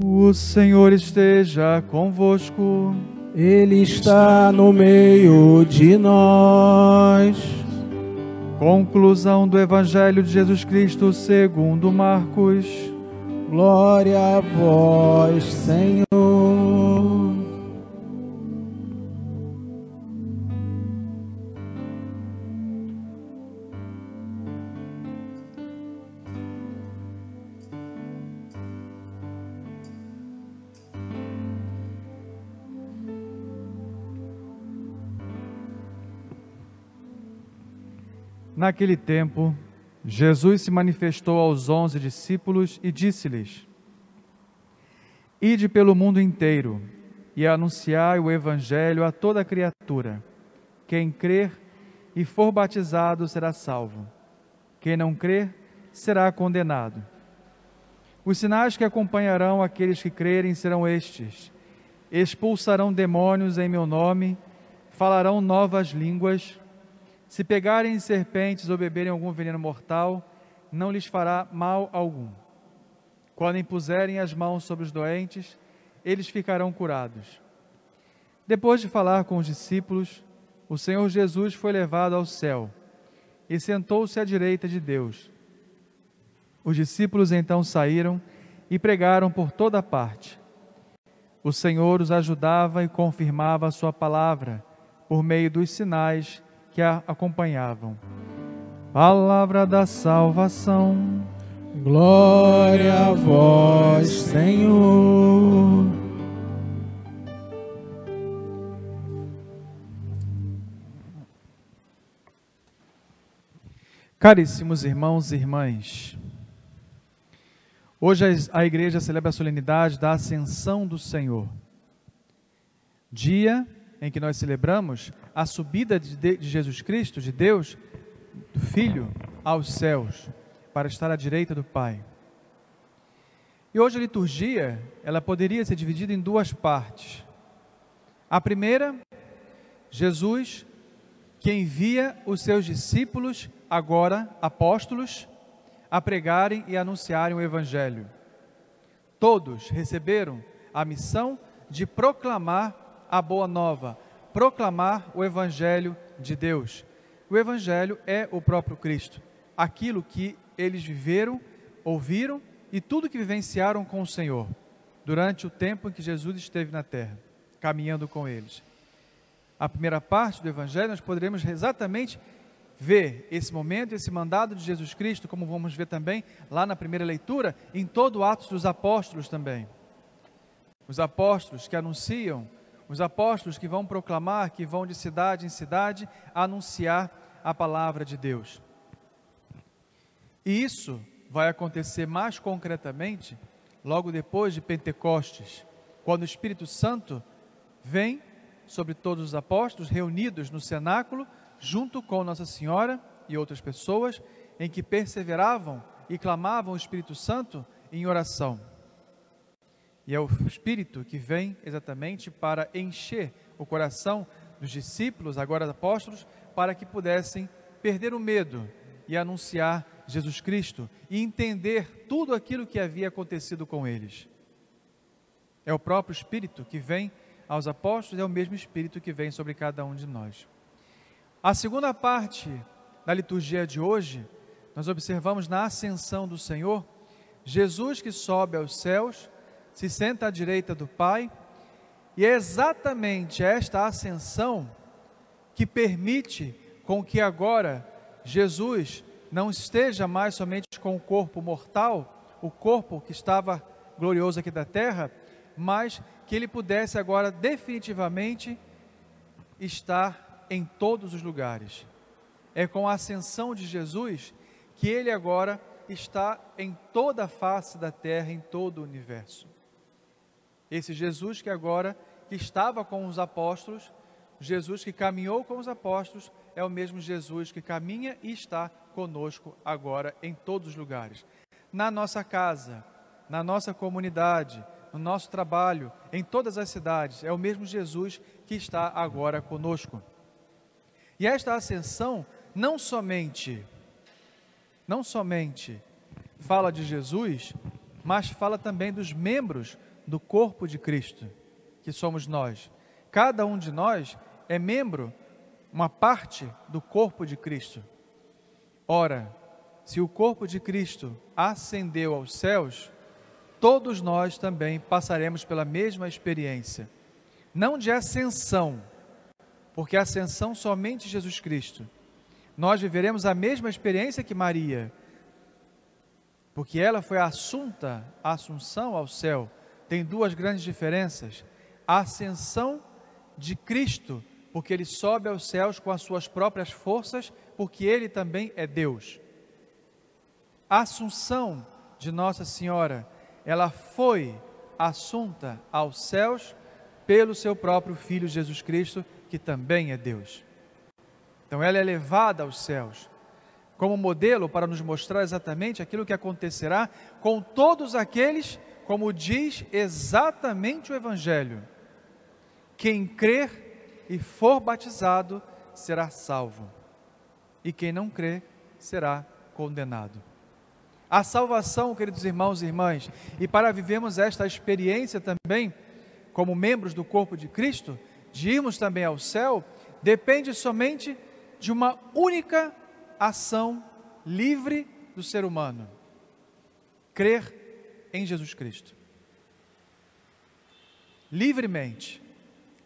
O Senhor esteja convosco. Ele está no meio de nós. Conclusão do Evangelho de Jesus Cristo segundo Marcos. Glória a vós, Senhor. Naquele tempo, Jesus se manifestou aos onze discípulos e disse-lhes: Ide pelo mundo inteiro e anunciai o Evangelho a toda criatura. Quem crer e for batizado será salvo. Quem não crer será condenado. Os sinais que acompanharão aqueles que crerem serão estes: expulsarão demônios em meu nome, falarão novas línguas se pegarem serpentes ou beberem algum veneno mortal, não lhes fará mal algum. Quando impuserem as mãos sobre os doentes, eles ficarão curados. Depois de falar com os discípulos, o Senhor Jesus foi levado ao céu e sentou-se à direita de Deus. Os discípulos então saíram e pregaram por toda parte. O Senhor os ajudava e confirmava a sua palavra por meio dos sinais que a acompanhavam. Palavra da salvação. Glória a vós, Senhor. Caríssimos irmãos e irmãs, hoje a igreja celebra a solenidade da Ascensão do Senhor, dia em que nós celebramos a subida de, Jesus Cristo, de Deus, do Filho, aos céus, para estar à direita do Pai. E hoje a liturgia, ela poderia ser dividida em duas partes. A primeira, Jesus que envia os seus discípulos, agora apóstolos, a pregarem e anunciarem o Evangelho. Todos receberam a missão de proclamar a boa nova, proclamar o Evangelho de Deus. O Evangelho é o próprio Cristo, aquilo que eles viveram, ouviram e tudo que vivenciaram com o Senhor durante o tempo em que Jesus esteve na terra, caminhando com eles. A primeira parte do Evangelho nós poderemos exatamente ver esse momento, esse mandado de Jesus Cristo, como vamos ver também lá na primeira leitura, em todo o Atos dos Apóstolos também. Os apóstolos que anunciam os apóstolos que vão proclamar, que vão de cidade em cidade anunciar a palavra de Deus. E isso vai acontecer mais concretamente logo depois de Pentecostes, quando o Espírito Santo vem sobre todos os apóstolos reunidos no cenáculo, junto com Nossa Senhora e outras pessoas, em que perseveravam e clamavam o Espírito Santo em oração. E é o Espírito que vem exatamente para encher o coração dos discípulos, agora apóstolos, para que pudessem perder o medo e anunciar Jesus Cristo e entender tudo aquilo que havia acontecido com eles. É o próprio Espírito que vem aos apóstolos, é o mesmo Espírito que vem sobre cada um de nós. A segunda parte da liturgia de hoje, nós observamos na ascensão do Senhor, Jesus que sobe aos céus se senta à direita do Pai, e é exatamente esta ascensão que permite com que agora Jesus não esteja mais somente com o corpo mortal, o corpo que estava glorioso aqui da terra, mas que ele pudesse agora definitivamente estar em todos os lugares. É com a ascensão de Jesus que ele agora está em toda a face da terra, em todo o universo. Esse Jesus que agora que estava com os apóstolos, Jesus que caminhou com os apóstolos, é o mesmo Jesus que caminha e está conosco agora em todos os lugares. Na nossa casa, na nossa comunidade, no nosso trabalho, em todas as cidades, é o mesmo Jesus que está agora conosco. E esta ascensão não somente não somente fala de Jesus, mas fala também dos membros do corpo de Cristo, que somos nós. Cada um de nós é membro, uma parte do corpo de Cristo. Ora, se o corpo de Cristo ascendeu aos céus, todos nós também passaremos pela mesma experiência. Não de ascensão, porque ascensão somente Jesus Cristo. Nós viveremos a mesma experiência que Maria, porque ela foi assunta, a assunção ao céu. Tem duas grandes diferenças: a ascensão de Cristo, porque ele sobe aos céus com as suas próprias forças, porque ele também é Deus. A assunção de Nossa Senhora, ela foi assunta aos céus pelo seu próprio Filho Jesus Cristo, que também é Deus. Então ela é levada aos céus como modelo para nos mostrar exatamente aquilo que acontecerá com todos aqueles, como diz exatamente o Evangelho. Quem crer e for batizado será salvo, e quem não crer será condenado. A salvação, queridos irmãos e irmãs, e para vivermos esta experiência também, como membros do corpo de Cristo, de irmos também ao céu, depende somente de uma única ação livre do ser humano: crer em Jesus Cristo. Livremente,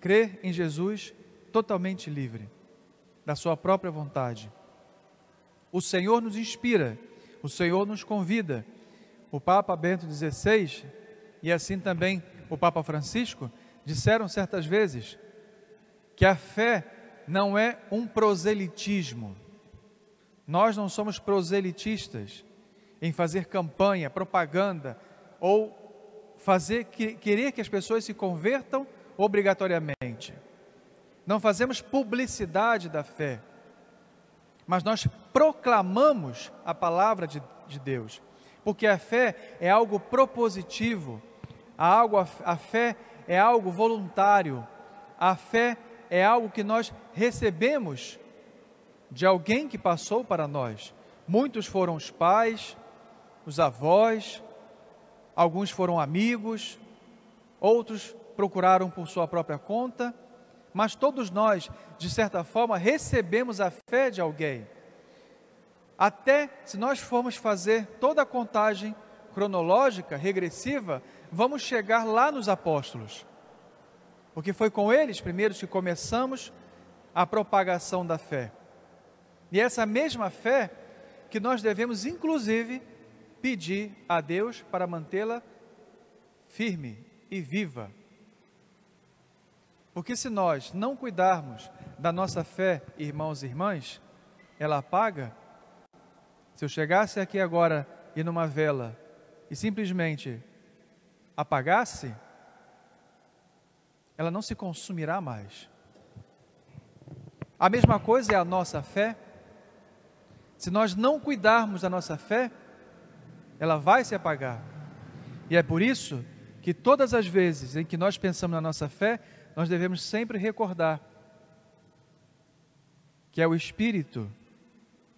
crer em Jesus totalmente livre, da sua própria vontade. O Senhor nos inspira, o Senhor nos convida. O Papa Bento XVI e assim também o Papa Francisco disseram certas vezes que a fé não é um proselitismo. Nós não somos proselitistas em fazer campanha, propaganda ou fazer querer que as pessoas se convertam obrigatoriamente. Não fazemos publicidade da fé, mas nós proclamamos a palavra de, de Deus, porque a fé é algo propositivo, a, algo, a fé é algo voluntário, a fé é algo que nós recebemos de alguém que passou para nós. Muitos foram os pais, os avós, alguns foram amigos, outros procuraram por sua própria conta, mas todos nós, de certa forma, recebemos a fé de alguém. Até se nós formos fazer toda a contagem cronológica, regressiva, vamos chegar lá nos apóstolos porque foi com eles primeiros que começamos a propagação da fé. E é essa mesma fé que nós devemos, inclusive, pedir a Deus para mantê-la firme e viva. Porque se nós não cuidarmos da nossa fé, irmãos e irmãs, ela apaga. Se eu chegasse aqui agora e numa vela e simplesmente apagasse, ela não se consumirá mais. A mesma coisa é a nossa fé. Se nós não cuidarmos da nossa fé, ela vai se apagar. E é por isso que todas as vezes em que nós pensamos na nossa fé, nós devemos sempre recordar que é o Espírito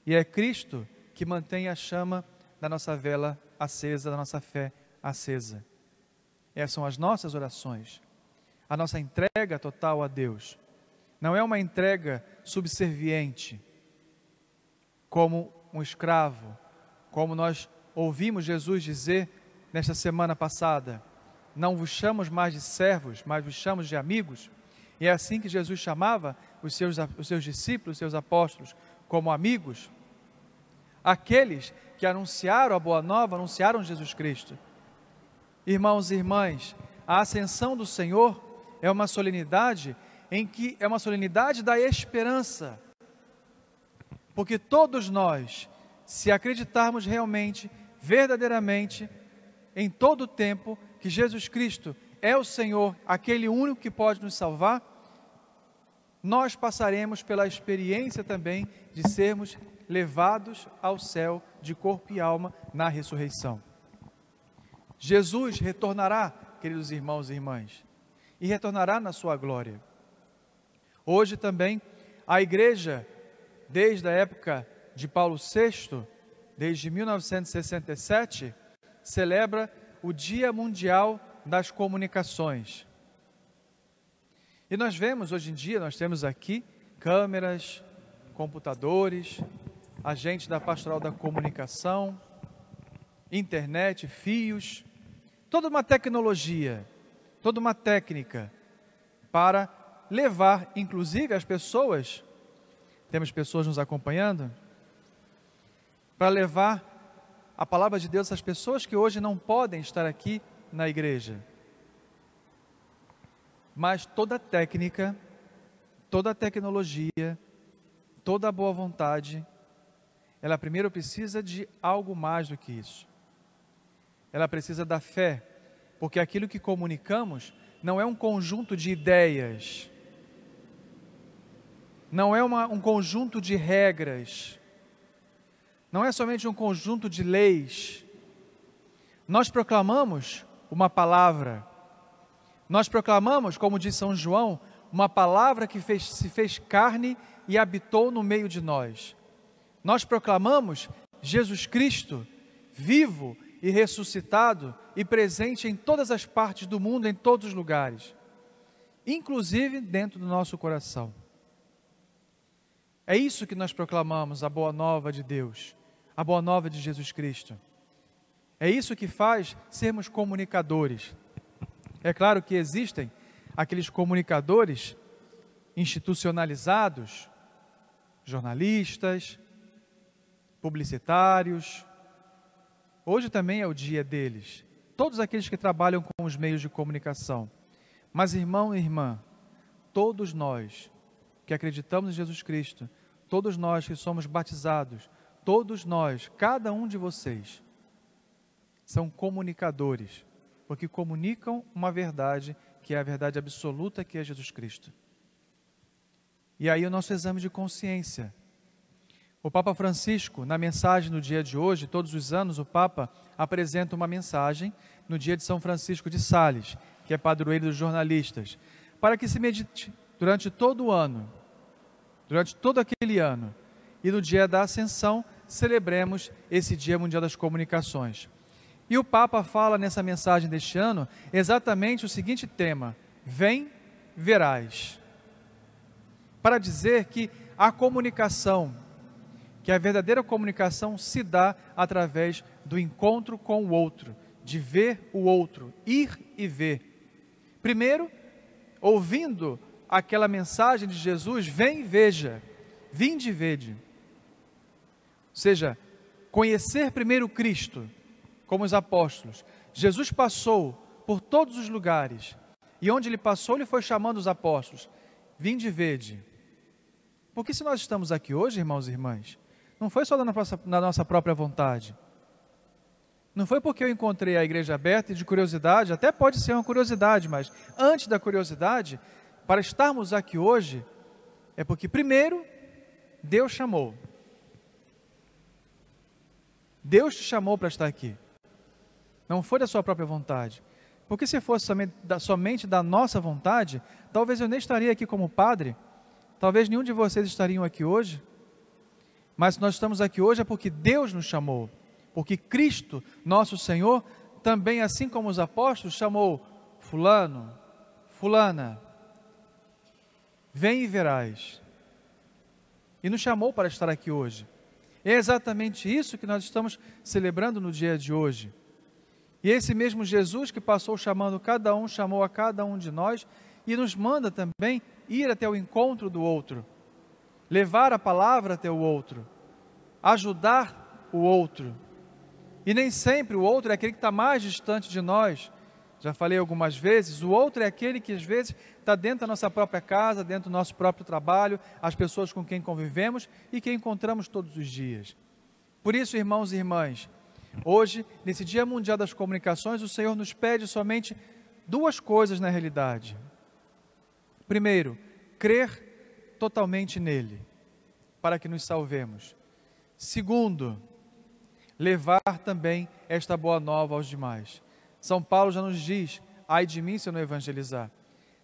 e é Cristo que mantém a chama da nossa vela acesa, da nossa fé acesa. Essas são as nossas orações a nossa entrega total a Deus. Não é uma entrega subserviente, como um escravo, como nós ouvimos Jesus dizer nesta semana passada: Não vos chamamos mais de servos, mas vos chamamos de amigos. E é assim que Jesus chamava os seus, os seus discípulos, os seus apóstolos, como amigos. Aqueles que anunciaram a boa nova, anunciaram Jesus Cristo. Irmãos e irmãs, a ascensão do Senhor é uma solenidade em que é uma solenidade da esperança. Porque todos nós se acreditarmos realmente, verdadeiramente, em todo o tempo, que Jesus Cristo é o Senhor, aquele único que pode nos salvar, nós passaremos pela experiência também de sermos levados ao céu de corpo e alma na ressurreição. Jesus retornará, queridos irmãos e irmãs, e retornará na sua glória. Hoje também a igreja, desde a época de Paulo VI, desde 1967, celebra o Dia Mundial das Comunicações. E nós vemos hoje em dia, nós temos aqui câmeras, computadores, agentes da pastoral da comunicação, internet, fios, toda uma tecnologia, toda uma técnica para levar, inclusive, as pessoas, temos pessoas nos acompanhando, para levar a palavra de Deus às pessoas que hoje não podem estar aqui na igreja. Mas toda técnica, toda tecnologia, toda boa vontade, ela primeiro precisa de algo mais do que isso. Ela precisa da fé, porque aquilo que comunicamos não é um conjunto de ideias, não é uma, um conjunto de regras, não é somente um conjunto de leis. Nós proclamamos uma palavra, nós proclamamos, como diz São João, uma palavra que fez, se fez carne e habitou no meio de nós. Nós proclamamos Jesus Cristo, vivo e ressuscitado e presente em todas as partes do mundo, em todos os lugares, inclusive dentro do nosso coração. É isso que nós proclamamos, a boa nova de Deus, a boa nova de Jesus Cristo. É isso que faz sermos comunicadores. É claro que existem aqueles comunicadores institucionalizados, jornalistas, publicitários. Hoje também é o dia deles. Todos aqueles que trabalham com os meios de comunicação. Mas, irmão e irmã, todos nós que acreditamos em Jesus Cristo, todos nós que somos batizados, todos nós, cada um de vocês, são comunicadores, porque comunicam uma verdade que é a verdade absoluta que é Jesus Cristo. E aí o nosso exame de consciência. O Papa Francisco, na mensagem no dia de hoje, todos os anos o Papa apresenta uma mensagem no dia de São Francisco de Sales, que é padroeiro dos jornalistas, para que se medite durante todo o ano, durante todo aquele ano, e no dia da Ascensão celebremos esse Dia Mundial das Comunicações. E o Papa fala nessa mensagem deste ano exatamente o seguinte tema: Vem, verás. Para dizer que a comunicação, que a verdadeira comunicação se dá através do encontro com o outro, de ver o outro, ir e ver. Primeiro, ouvindo aquela mensagem de Jesus, vem e veja, vinde e vede. Seja, conhecer primeiro Cristo, como os apóstolos. Jesus passou por todos os lugares, e onde ele passou, ele foi chamando os apóstolos: Vinde e vede. Porque se nós estamos aqui hoje, irmãos e irmãs, não foi só na nossa, na nossa própria vontade. Não foi porque eu encontrei a igreja aberta e de curiosidade, até pode ser uma curiosidade, mas antes da curiosidade, para estarmos aqui hoje, é porque primeiro Deus chamou. Deus te chamou para estar aqui. Não foi da sua própria vontade. Porque se fosse somente da, nossa vontade, talvez eu nem estaria aqui como padre, talvez nenhum de vocês estariam aqui hoje. Mas nós estamos aqui hoje é porque Deus nos chamou, porque Cristo, nosso Senhor, também, assim como os apóstolos, chamou Fulano, Fulana, vem e verás. E nos chamou para estar aqui hoje. É exatamente isso que nós estamos celebrando no dia de hoje. E esse mesmo Jesus que passou chamando cada um, chamou a cada um de nós e nos manda também ir até o encontro do outro, levar a palavra até o outro, ajudar o outro. E nem sempre o outro é aquele que está mais distante de nós. Já falei algumas vezes, o outro é aquele que às vezes está dentro da nossa própria casa, dentro do nosso próprio trabalho, as pessoas com quem convivemos e que encontramos todos os dias. Por isso, irmãos e irmãs, hoje, nesse Dia Mundial das Comunicações, o Senhor nos pede somente duas coisas na realidade. Primeiro, crer totalmente nele, para que nos salvemos. Segundo, levar também esta boa nova aos demais. São Paulo já nos diz: ai de mim se eu não evangelizar.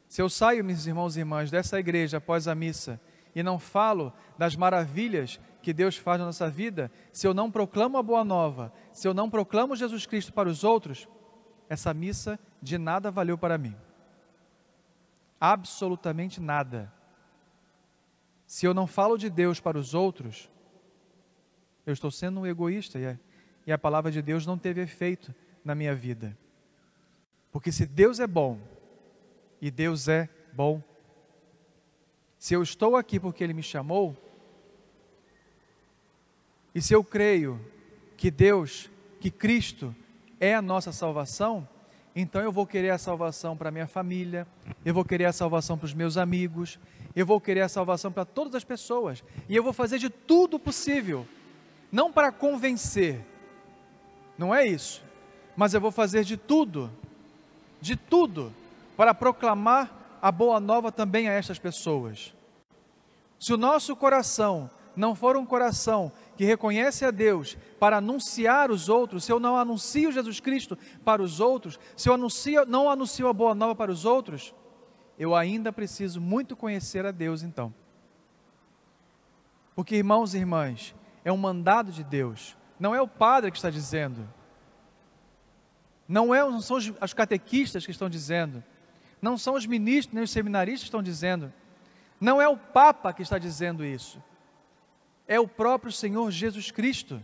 Se eu saio, meus irmãos e irmãs, dessa igreja após a missa e não falo das maravilhas que Deus faz na nossa vida, se eu não proclamo a boa nova, se eu não proclamo Jesus Cristo para os outros, essa missa de nada valeu para mim. Absolutamente nada. Se eu não falo de Deus para os outros, eu estou sendo um egoísta e a, e a palavra de Deus não teve efeito na minha vida. Porque se Deus é bom, e Deus é bom, se eu estou aqui porque Ele me chamou, e se eu creio que Deus, que Cristo é a nossa salvação, então eu vou querer a salvação para minha família, eu vou querer a salvação para os meus amigos, eu vou querer a salvação para todas as pessoas, e eu vou fazer de tudo possível, não para convencer, não é isso, mas eu vou fazer de tudo, de tudo, para proclamar a boa nova também a estas pessoas. Se o nosso coração não for um coração que reconhece a Deus para anunciar os outros, se eu não anuncio Jesus Cristo para os outros, se eu anuncio, não anuncio a boa nova para os outros, eu ainda preciso muito conhecer a Deus então. Porque, irmãos e irmãs, é um mandado de Deus, não é o padre que está dizendo, não, é, não são os, os catequistas que estão dizendo, não são os ministros nem os seminaristas que estão dizendo, não é o Papa que está dizendo isso, é o próprio Senhor Jesus Cristo,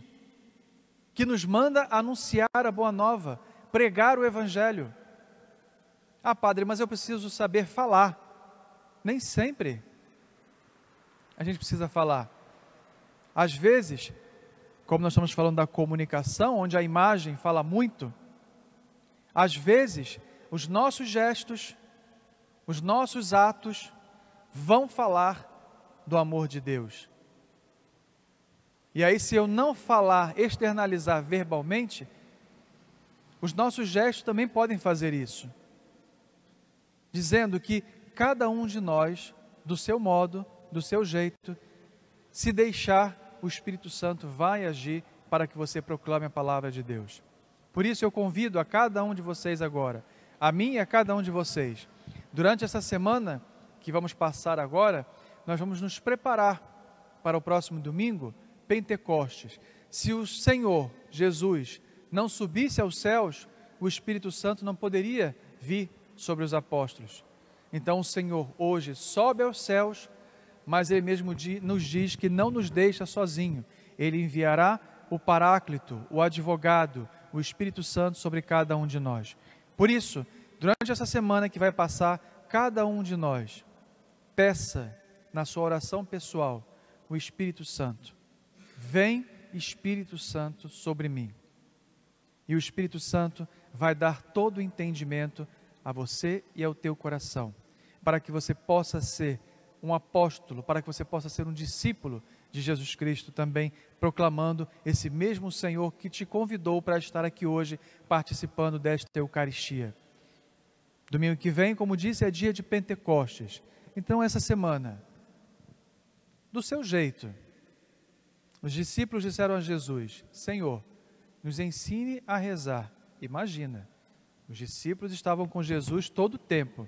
que nos manda anunciar a boa nova, pregar o Evangelho. Ah, padre, mas eu preciso saber falar. Nem sempre a gente precisa falar. Às vezes, como nós estamos falando da comunicação, onde a imagem fala muito, às vezes os nossos gestos, os nossos atos vão falar do amor de Deus. E aí, se eu não falar, externalizar verbalmente, os nossos gestos também podem fazer isso. Dizendo que cada um de nós, do seu modo, do seu jeito, se deixar, o Espírito Santo vai agir para que você proclame a palavra de Deus. Por isso eu convido a cada um de vocês agora, a mim e a cada um de vocês, durante essa semana que vamos passar agora, nós vamos nos preparar para o próximo domingo Pentecostes. Se o Senhor Jesus não subisse aos céus, o Espírito Santo não poderia vir sobre os apóstolos. Então o Senhor hoje sobe aos céus, mas Ele mesmo nos diz que não nos deixa sozinho. Ele enviará o Paráclito, o advogado, o Espírito Santo sobre cada um de nós. Por isso, durante essa semana que vai passar, cada um de nós peça na sua oração pessoal o Espírito Santo Vem Espírito Santo sobre mim. E o Espírito Santo vai dar todo o entendimento a você e ao teu coração, para que você possa ser um apóstolo, para que você possa ser um discípulo de Jesus Cristo também, proclamando esse mesmo Senhor que te convidou para estar aqui hoje participando desta Eucaristia. Domingo que vem, como disse, é dia de Pentecostes. Então, essa semana, do seu jeito, os discípulos disseram a Jesus: Senhor, nos ensine a rezar. Imagina, os discípulos estavam com Jesus todo o tempo,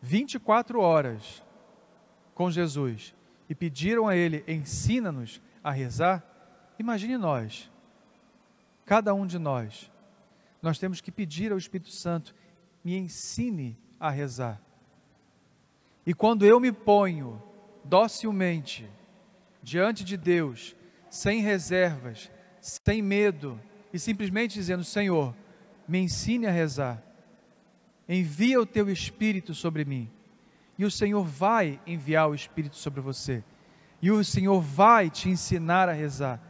24 horas com Jesus, e pediram a Ele: ensina-nos a rezar. Imagine nós, cada um de nós, nós temos que pedir ao Espírito Santo: me ensine a rezar. E quando eu me ponho docilmente, diante de Deus, sem reservas, sem medo e simplesmente dizendo: Senhor, me ensine a rezar. Envia o teu espírito sobre mim. E o Senhor vai enviar o espírito sobre você. E o Senhor vai te ensinar a rezar.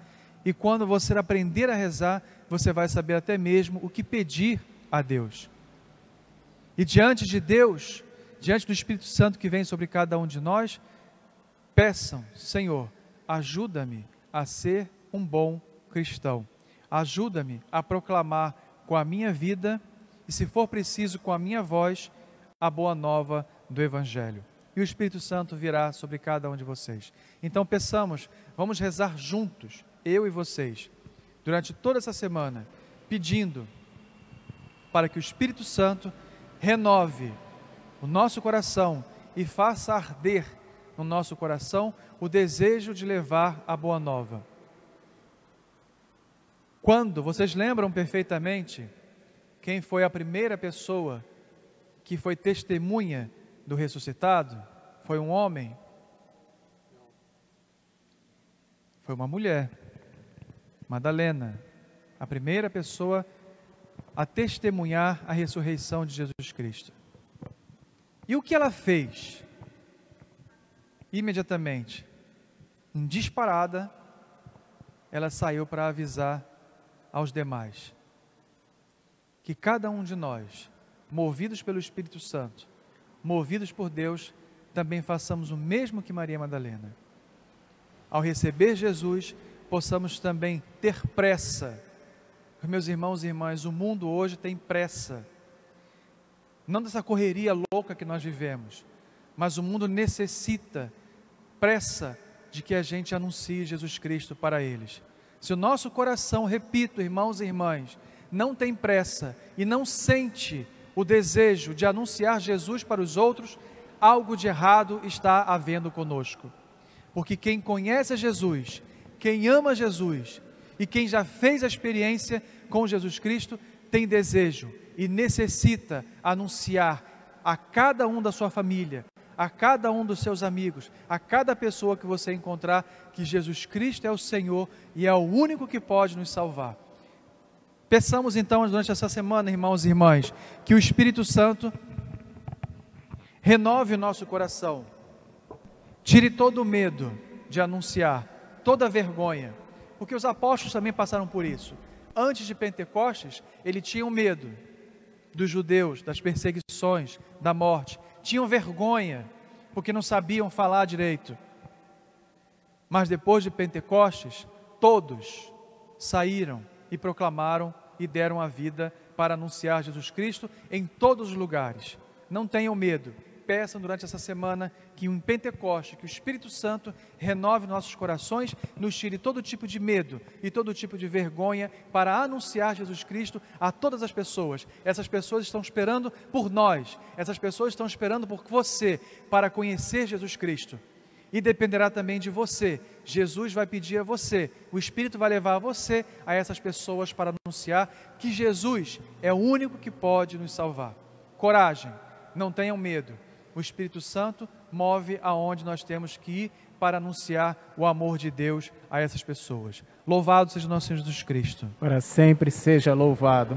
E quando você aprender a rezar, você vai saber até mesmo o que pedir a Deus. E diante de Deus, diante do Espírito Santo que vem sobre cada um de nós, peçam, Senhor, ajuda-me a ser um bom cristão. Ajuda-me a proclamar com a minha vida e, se for preciso, com a minha voz, a boa nova do Evangelho. E o Espírito Santo virá sobre cada um de vocês. Então, peçamos, vamos rezar juntos, eu e vocês, durante toda essa semana, pedindo para que o Espírito Santo renove o nosso coração e faça arder no nosso coração o desejo de levar a boa nova. Quando, vocês lembram perfeitamente quem foi a primeira pessoa que foi testemunha do ressuscitado? Foi um homem? Foi uma mulher, Madalena, a primeira pessoa a testemunhar a ressurreição de Jesus Cristo. E o que ela fez? Imediatamente, em disparada, ela saiu para avisar aos demais que cada um de nós, movidos pelo Espírito Santo, movidos por Deus, também façamos o mesmo que Maria Madalena. Ao receber Jesus, possamos também ter pressa. Meus irmãos e irmãs, o mundo hoje tem pressa. Não dessa correria louca que nós vivemos, mas o mundo necessita pressa de que a gente anuncie Jesus Cristo para eles. Se o nosso coração, repito, irmãos e irmãs, não tem pressa e não sente o desejo de anunciar Jesus para os outros, algo de errado está havendo conosco. Porque quem conhece Jesus, quem ama Jesus e quem já fez a experiência com Jesus Cristo, tem desejo e necessita anunciar a cada um da sua família, a cada um dos seus amigos, a cada pessoa que você encontrar, que Jesus Cristo é o Senhor e é o único que pode nos salvar. Peçamos então durante essa semana, irmãos e irmãs, que o Espírito Santo renove o nosso coração, tire todo o medo de anunciar, toda a vergonha, porque os apóstolos também passaram por isso. Antes de Pentecostes, ele tinham medo dos judeus, das perseguições, da morte tinham vergonha, porque não sabiam falar direito. Mas depois de Pentecostes, todos saíram e proclamaram e deram a vida para anunciar Jesus Cristo em todos os lugares. Não tenham medo, peçam durante essa semana que em Pentecoste, que o Espírito Santo renove nossos corações, nos tire todo tipo de medo e todo tipo de vergonha para anunciar Jesus Cristo a todas as pessoas. Essas pessoas estão esperando por nós, essas pessoas estão esperando por você para conhecer Jesus Cristo. E dependerá também de você. Jesus vai pedir a você, o Espírito vai levar você a essas pessoas para anunciar que Jesus é o único que pode nos salvar. Coragem, não tenham medo o Espírito Santo move aonde nós temos que ir para anunciar o amor de Deus a essas pessoas. Louvado seja nosso Senhor Jesus Cristo. Para sempre seja louvado.